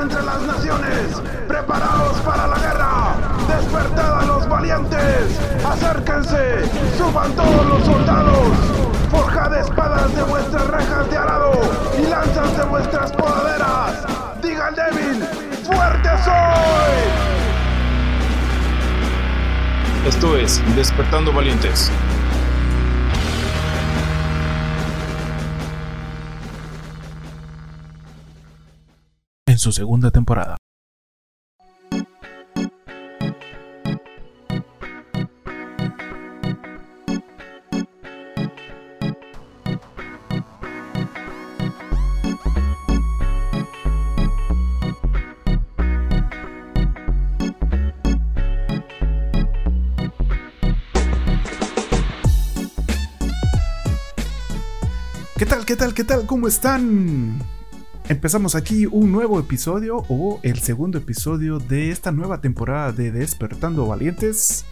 entre las naciones. Preparaos para la guerra. Despertad a los valientes. Acérquense. Suban todos los soldados. Forjad espadas de vuestras rejas de arado y lanzas de vuestras podaderas. Diga al débil, fuerte soy. Esto es Despertando Valientes. Su segunda temporada. ¿Qué tal, qué tal, qué tal? ¿Cómo están? Empezamos aquí un nuevo episodio o el segundo episodio de esta nueva temporada de Despertando Valientes.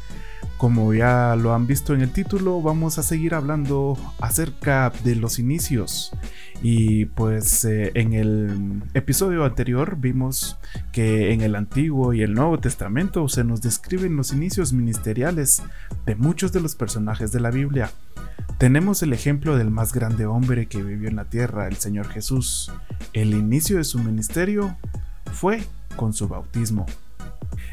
Como ya lo han visto en el título, vamos a seguir hablando acerca de los inicios. Y pues eh, en el episodio anterior vimos que en el Antiguo y el Nuevo Testamento se nos describen los inicios ministeriales de muchos de los personajes de la Biblia. Tenemos el ejemplo del más grande hombre que vivió en la tierra, el Señor Jesús. El inicio de su ministerio fue con su bautismo.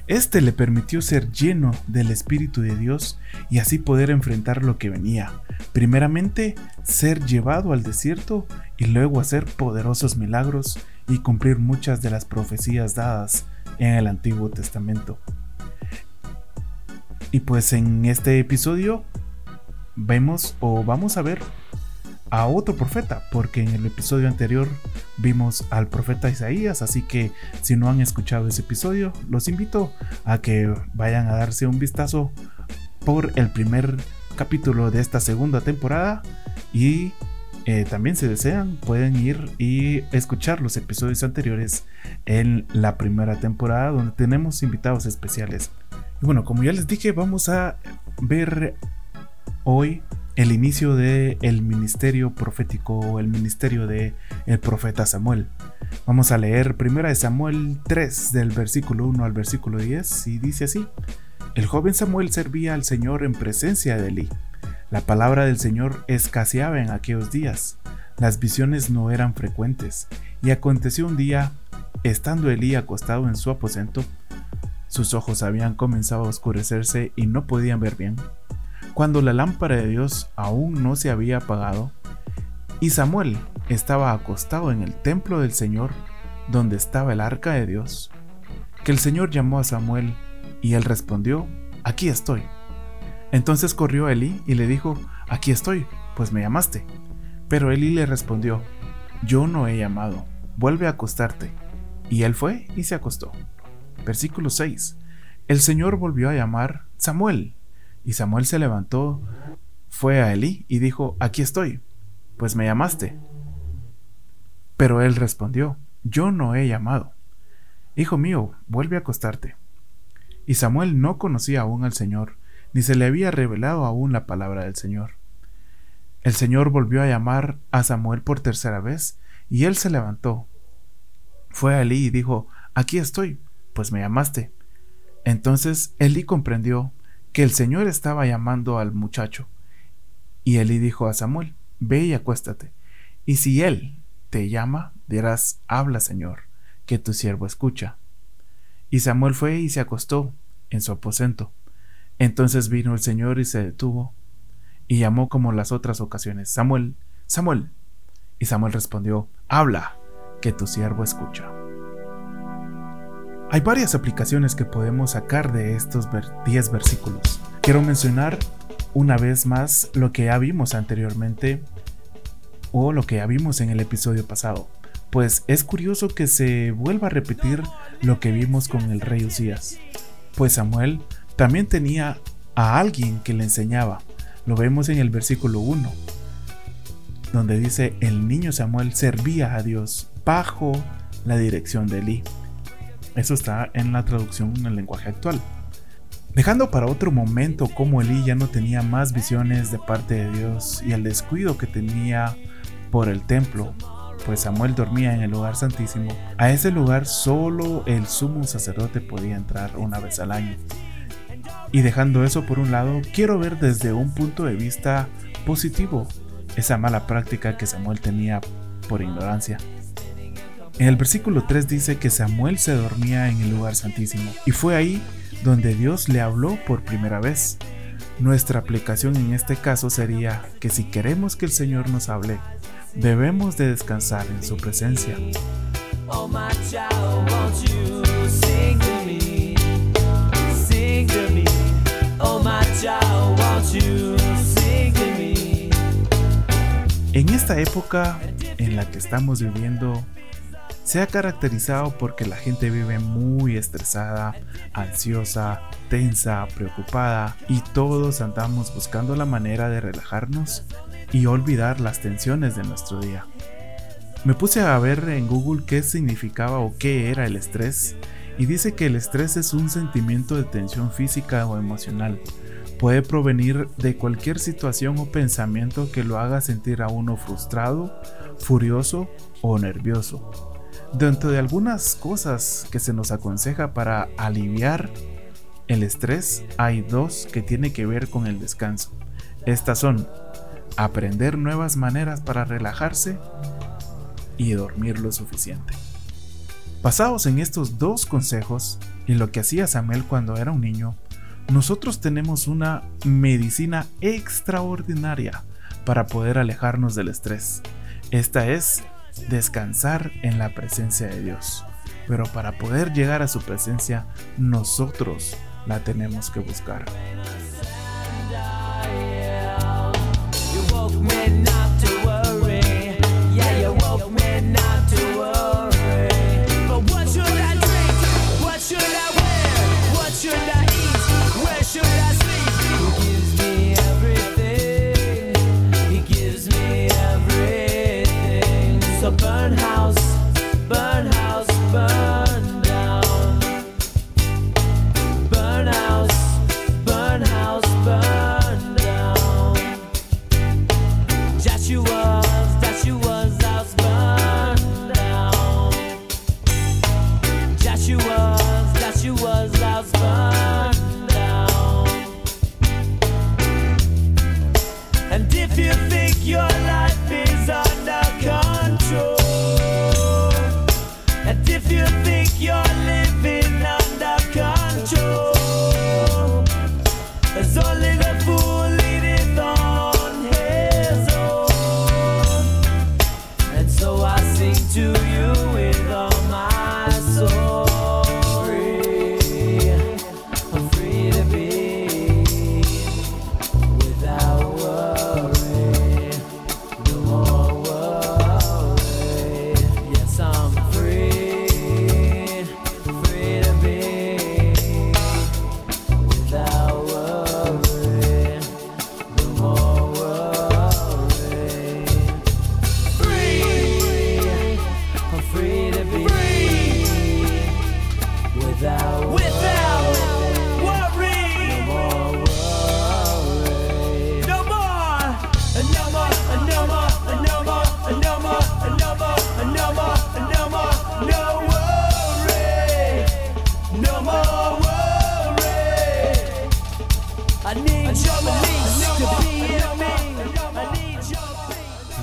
Este le permitió ser lleno del Espíritu de Dios y así poder enfrentar lo que venía. Primeramente, ser llevado al desierto y luego hacer poderosos milagros y cumplir muchas de las profecías dadas en el Antiguo Testamento. Y pues en este episodio vemos o vamos a ver a otro profeta, porque en el episodio anterior vimos al profeta Isaías, así que si no han escuchado ese episodio, los invito a que vayan a darse un vistazo por el primer capítulo de esta segunda temporada y eh, también si desean pueden ir y escuchar los episodios anteriores en la primera temporada donde tenemos invitados especiales. Y bueno, como ya les dije, vamos a ver hoy el inicio del el ministerio profético el ministerio de el profeta Samuel. Vamos a leer primera de Samuel 3 del versículo 1 al versículo 10 y dice así: El joven Samuel servía al Señor en presencia de Elí. La palabra del Señor escaseaba en aquellos días. Las visiones no eran frecuentes y aconteció un día, estando Elí acostado en su aposento, sus ojos habían comenzado a oscurecerse y no podían ver bien cuando la lámpara de Dios aún no se había apagado, y Samuel estaba acostado en el templo del Señor, donde estaba el arca de Dios, que el Señor llamó a Samuel, y él respondió, aquí estoy. Entonces corrió a Elí y le dijo, aquí estoy, pues me llamaste. Pero Elí le respondió, yo no he llamado, vuelve a acostarte. Y él fue y se acostó. Versículo 6. El Señor volvió a llamar Samuel. Y Samuel se levantó, fue a Elí y dijo, aquí estoy, pues me llamaste. Pero él respondió, yo no he llamado. Hijo mío, vuelve a acostarte. Y Samuel no conocía aún al Señor, ni se le había revelado aún la palabra del Señor. El Señor volvió a llamar a Samuel por tercera vez, y él se levantó. Fue a Elí y dijo, aquí estoy, pues me llamaste. Entonces Elí comprendió que el Señor estaba llamando al muchacho. Y Elí dijo a Samuel, Ve y acuéstate. Y si él te llama, dirás, Habla, Señor, que tu siervo escucha. Y Samuel fue y se acostó en su aposento. Entonces vino el Señor y se detuvo, y llamó como las otras ocasiones, Samuel, Samuel. Y Samuel respondió, Habla, que tu siervo escucha. Hay varias aplicaciones que podemos sacar de estos 10 versículos. Quiero mencionar una vez más lo que ya vimos anteriormente o lo que ya vimos en el episodio pasado, pues es curioso que se vuelva a repetir lo que vimos con el rey Usías, pues Samuel también tenía a alguien que le enseñaba. Lo vemos en el versículo 1, donde dice, el niño Samuel servía a Dios bajo la dirección de Elí. Eso está en la traducción en el lenguaje actual. Dejando para otro momento cómo Elí ya no tenía más visiones de parte de Dios y el descuido que tenía por el templo, pues Samuel dormía en el lugar santísimo, a ese lugar solo el sumo sacerdote podía entrar una vez al año. Y dejando eso por un lado, quiero ver desde un punto de vista positivo esa mala práctica que Samuel tenía por ignorancia. En el versículo 3 dice que Samuel se dormía en el lugar santísimo y fue ahí donde Dios le habló por primera vez. Nuestra aplicación en este caso sería que si queremos que el Señor nos hable, debemos de descansar en su presencia. En esta época en la que estamos viviendo, se ha caracterizado porque la gente vive muy estresada, ansiosa, tensa, preocupada y todos andamos buscando la manera de relajarnos y olvidar las tensiones de nuestro día. Me puse a ver en Google qué significaba o qué era el estrés y dice que el estrés es un sentimiento de tensión física o emocional. Puede provenir de cualquier situación o pensamiento que lo haga sentir a uno frustrado, furioso o nervioso. Dentro de algunas cosas que se nos aconseja para aliviar el estrés, hay dos que tienen que ver con el descanso. Estas son aprender nuevas maneras para relajarse y dormir lo suficiente. Basados en estos dos consejos y lo que hacía Samuel cuando era un niño, nosotros tenemos una medicina extraordinaria para poder alejarnos del estrés. Esta es descansar en la presencia de Dios. Pero para poder llegar a su presencia, nosotros la tenemos que buscar.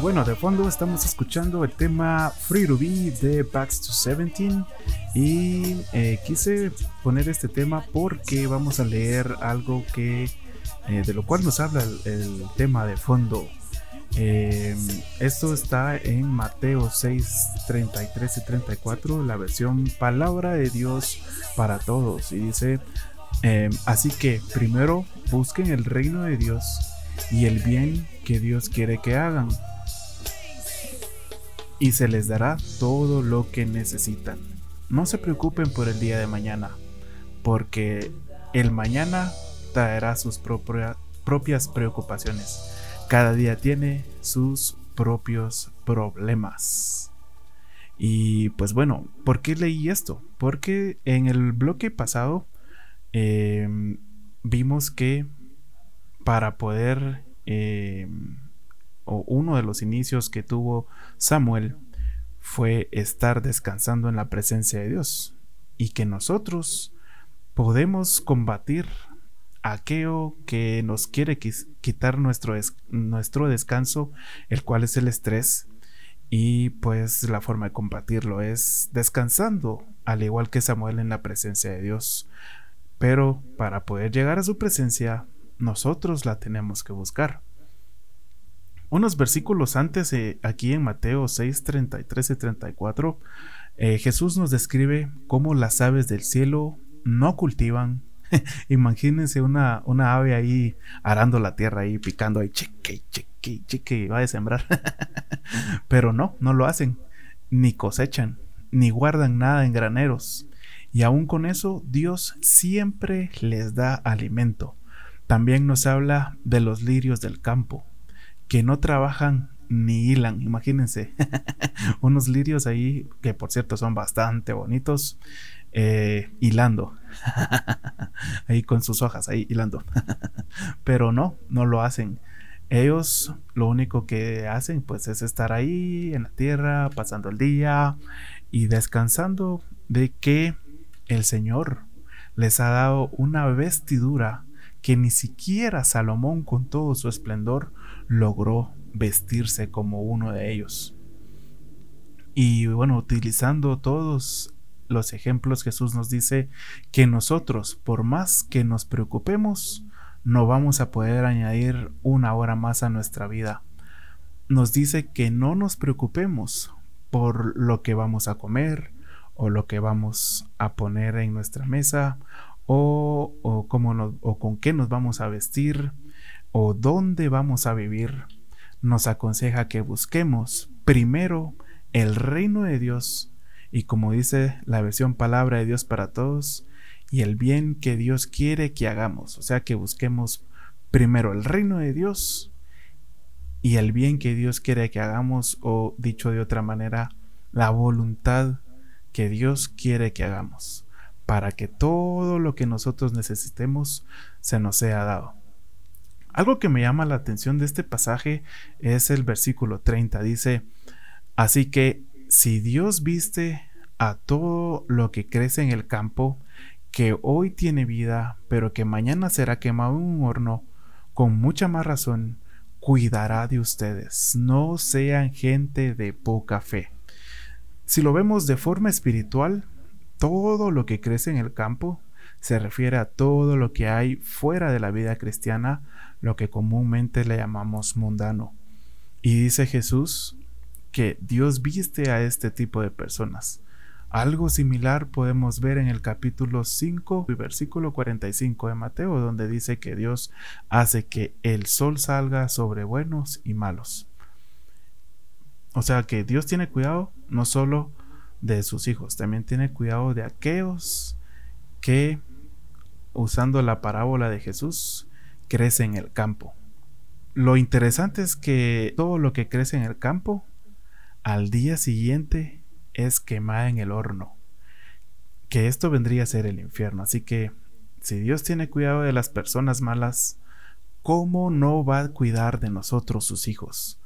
Bueno, de fondo estamos escuchando el tema Free to de Backs to 17 y eh, quise poner este tema porque vamos a leer algo que eh, de lo cual nos habla el, tema de fondo. Eh, esto está en Mateo 6, 33 y 34, la versión Palabra de Dios para todos. Y dice, así que primero busquen el reino de Dios y el bien que Dios quiere que hagan y se les dará todo lo que necesitan. No se preocupen por el día de mañana, porque el mañana traerá sus propias preocupaciones. Cada día tiene sus propios problemas. Y pues bueno, ¿por qué leí esto? Porque en el bloque pasado em, vimos que para poder em, o uno de los inicios que tuvo Samuel fue estar descansando en la presencia de Dios y que nosotros podemos combatir aquello que nos quiere quitar nuestro, nuestro descanso, el cual es el estrés. Y pues la forma de combatirlo es descansando, al igual que Samuel en la presencia de Dios. Pero para poder llegar a su presencia, nosotros la tenemos que buscar. Unos versículos antes, eh, aquí en Mateo 6, 33 y 34, eh, Jesús nos describe cómo las aves del cielo no cultivan. Imagínense una, una ave ahí arando la tierra ahí, picando ahí, chique, chique, chique, va a sembrar. Pero no, no lo hacen, ni cosechan, ni guardan nada en graneros. Y aún con eso, Dios siempre les da alimento. También nos habla de los lirios del campo, que no trabajan ni hilan, imagínense. Unos lirios ahí, que por cierto son bastante bonitos, eh, hilando. ahí con sus hojas, ahí hilando. Pero no, no lo hacen. Ellos lo único que hacen pues es estar ahí en la tierra, pasando el día y descansando de que el Señor les ha dado una vestidura que ni siquiera Salomón con todo su esplendor logró vestirse como uno de ellos. Y bueno, utilizando todos los ejemplos, Jesús nos dice que nosotros, por más que nos preocupemos, no vamos a poder añadir una hora más a nuestra vida. Nos dice que no nos preocupemos por lo que vamos a comer o lo que vamos a poner en nuestra mesa o, o, cómo o con qué nos vamos a vestir o dónde vamos a vivir, nos aconseja que busquemos primero el reino de Dios y como dice la versión palabra de Dios para todos, y el bien que Dios quiere que hagamos. O sea que busquemos primero el reino de Dios y el bien que Dios quiere que hagamos, o dicho de otra manera, la voluntad que Dios quiere que hagamos, para que todo lo que nosotros necesitemos se nos sea dado. Algo que me llama la atención de este pasaje es el versículo 30. Dice, así que si Dios viste a todo lo que crece en el campo, que hoy tiene vida, pero que mañana será quemado en un horno, con mucha más razón, cuidará de ustedes. No sean gente de poca fe. Si lo vemos de forma espiritual, todo lo que crece en el campo se refiere a todo lo que hay fuera de la vida cristiana, lo que comúnmente le llamamos mundano. Y dice Jesús que Dios viste a este tipo de personas. Algo similar podemos ver en el capítulo 5 y versículo 45 de Mateo, donde dice que Dios hace que el sol salga sobre buenos y malos. O sea que Dios tiene cuidado no solo de sus hijos, también tiene cuidado de aquellos que, usando la parábola de Jesús, crece en el campo. Lo interesante es que todo lo que crece en el campo, al día siguiente es quemada en el horno. Que esto vendría a ser el infierno. Así que, si Dios tiene cuidado de las personas malas, ¿cómo no va a cuidar de nosotros, sus hijos?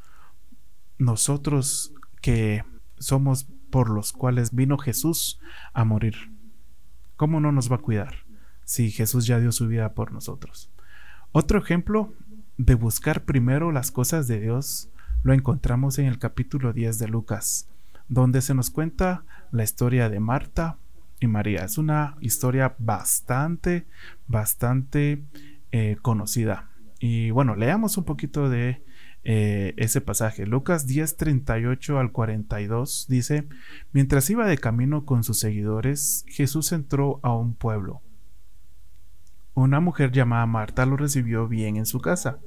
Nosotros que somos por los cuales vino Jesús a morir. ¿Cómo no nos va a cuidar si Jesús ya dio su vida por nosotros? Otro ejemplo de buscar primero las cosas de Dios lo encontramos en el capítulo 10 de Lucas, donde se nos cuenta la historia de Marta y María. Es una historia bastante, bastante eh, conocida. Y bueno, leamos un poquito de eh, ese pasaje. Lucas 10, 38 al 42 dice, mientras iba de camino con sus seguidores, Jesús entró a un pueblo una mujer llamada Marta lo recibió bien en su casa.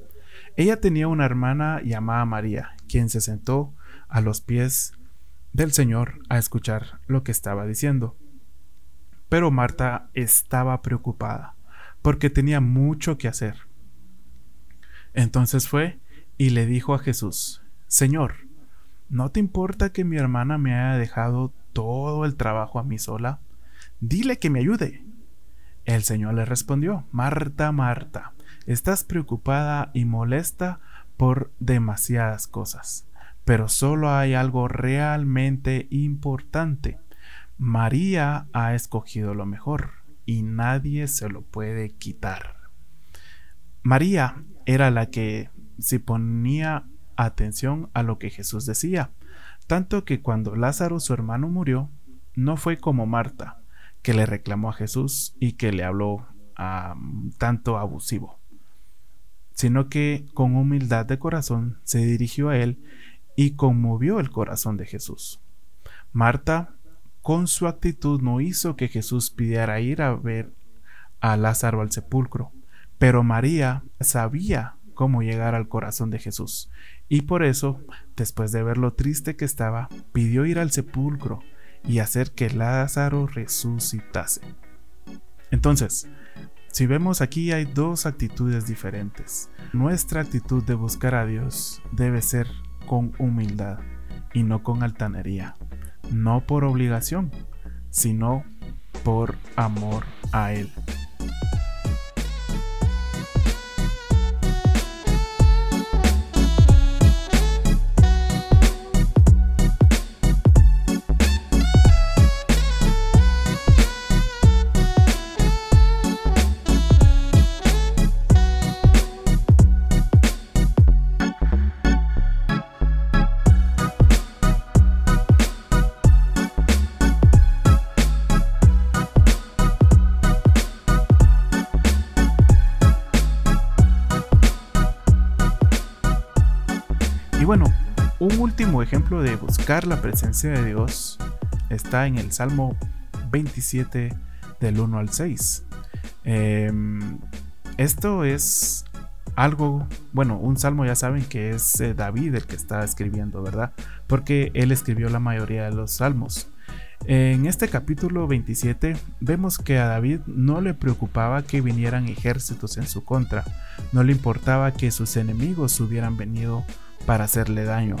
Ella tenía una hermana llamada María, quien se sentó a los pies del Señor a escuchar lo que estaba diciendo. Pero Marta estaba preocupada, porque tenía mucho que hacer. Entonces fue y le dijo a Jesús, Señor, ¿no te importa que mi hermana me haya dejado todo el trabajo a mí sola? Dile que me ayude. El Señor le respondió, Marta, Marta, estás preocupada y molesta por demasiadas cosas, Pero solo hay algo realmente importante. María ha escogido lo mejor y nadie se lo puede quitar. María era la que se ponía atención a lo que Jesús decía, tanto que cuando Lázaro su hermano murió, no fue como Marta, que le reclamó a Jesús y que le habló tanto abusivo, sino que con humildad de corazón se dirigió a él y conmovió el corazón de Jesús. Marta, con su actitud, no hizo que Jesús pidiera ir a ver a Lázaro al sepulcro, pero María sabía cómo llegar al corazón de Jesús, y por eso, después de ver lo triste que estaba, pidió ir al sepulcro y hacer que Lázaro resucitase. Entonces, si vemos aquí hay dos actitudes diferentes. Nuestra actitud de buscar a Dios debe ser con humildad y no con altanería. No por obligación, sino por amor a Él. Último ejemplo de buscar la presencia de Dios está en el Salmo 27 del 1 al 6. Em, esto es algo, bueno, un salmo ya saben que es eh, David el que está escribiendo, ¿verdad? Porque él escribió la mayoría de los salmos. En este capítulo 27 vemos que a David no le preocupaba que vinieran ejércitos en su contra, no le importaba que sus enemigos hubieran venido para hacerle daño.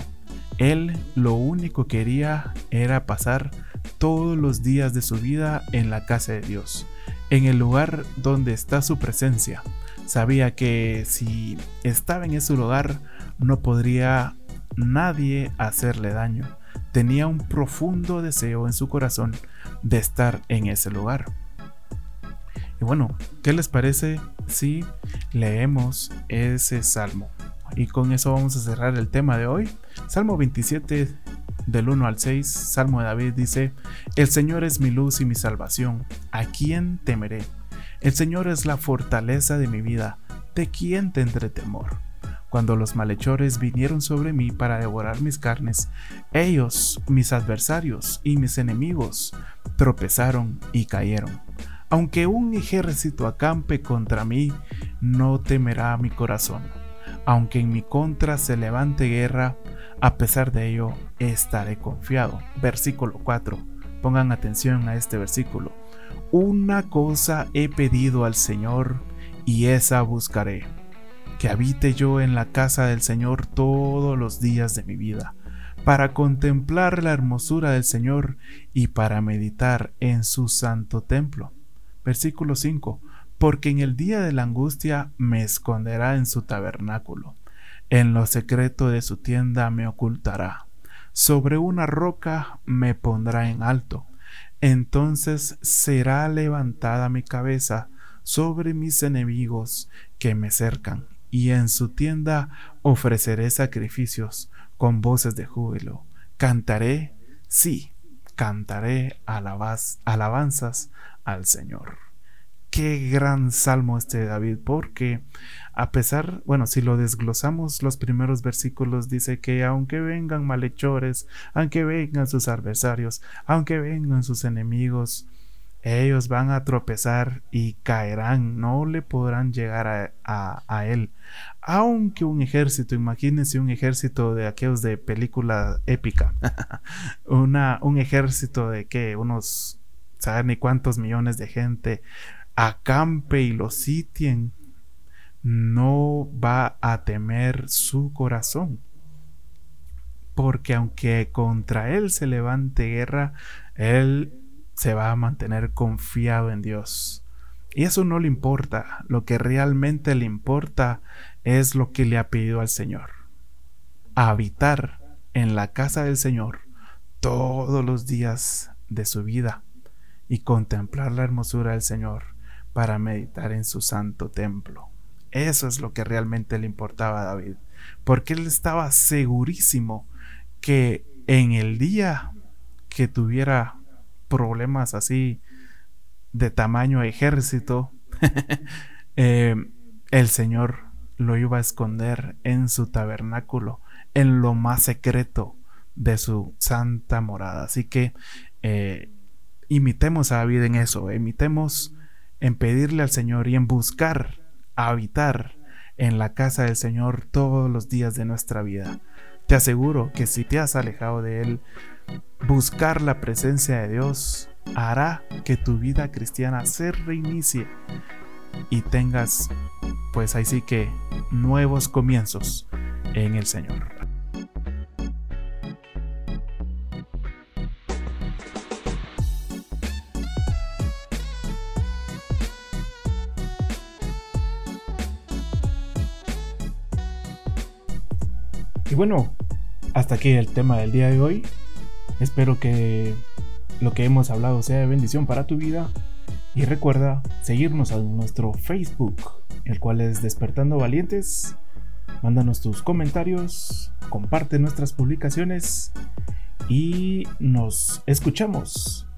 Él lo único que quería era pasar todos los días de su vida en la casa de Dios, en el lugar donde está su presencia. Sabía que si estaba en ese lugar no podría nadie hacerle daño. Tenía un profundo deseo en su corazón de estar en ese lugar. Y bueno, ¿qué les parece si leemos ese salmo? Y con eso vamos a cerrar el tema de hoy. Salmo 27 del 1 al 6, Salmo de David dice, El Señor es mi luz y mi salvación, ¿a quién temeré? El Señor es la fortaleza de mi vida, ¿de quién tendré temor? Cuando los malhechores vinieron sobre mí para devorar mis carnes, ellos, mis adversarios y mis enemigos, tropezaron y cayeron. Aunque un ejército acampe contra mí, no temerá mi corazón aunque en mi contra se levante guerra, a pesar de ello estaré confiado. Versículo 4. Pongan atención a este versículo. Una cosa he pedido al Señor y esa buscaré, que habite yo en la casa del Señor todos los días de mi vida, para contemplar la hermosura del Señor y para meditar en su santo templo. Versículo 5 porque en el día de la angustia me esconderá en su tabernáculo, en lo secreto de su tienda me ocultará, sobre una roca me pondrá en alto, entonces será levantada mi cabeza sobre mis enemigos que me cercan, y en su tienda ofreceré sacrificios con voces de júbilo. Cantaré, sí, cantaré alabanzas al Señor qué gran salmo este David, porque a pesar, bueno, si lo desglosamos, los primeros versículos dice que aunque vengan malhechores, aunque vengan sus adversarios, aunque vengan sus enemigos, ellos van a tropezar y caerán, no le podrán llegar a, él. Aunque un ejército, imagínense un ejército de aquellos de película épica, Una, un ejército de que unos, saben ni cuántos millones de gente, acampe y lo sitien, no va a temer su corazón. Porque aunque contra él se levante guerra, él se va a mantener confiado en Dios. Y eso no le importa. Lo que realmente le importa es lo que le ha pedido al Señor. Habitar en la casa del Señor todos los días de su vida y contemplar la hermosura del Señor para meditar en su santo templo. Eso es lo que realmente le importaba a David, porque él estaba segurísimo que en el día que tuviera problemas así de tamaño ejército, eh, el Señor lo iba a esconder en su tabernáculo, en lo más secreto de su santa morada. Así que eh, imitemos a David en eso, imitemos en pedirle al Señor y en buscar habitar en la casa del Señor todos los días de nuestra vida. Te aseguro que si te has alejado de Él, buscar la presencia de Dios hará que tu vida cristiana se reinicie y tengas, pues ahí sí que, nuevos comienzos en el Señor. Bueno, hasta aquí el tema del día de hoy. Espero que lo que hemos hablado sea de bendición para tu vida. Y recuerda seguirnos en nuestro Facebook, el cual es Despertando Valientes. Mándanos tus comentarios, comparte nuestras publicaciones y nos escuchamos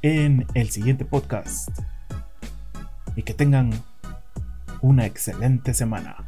en el siguiente podcast. Y que tengan una excelente semana.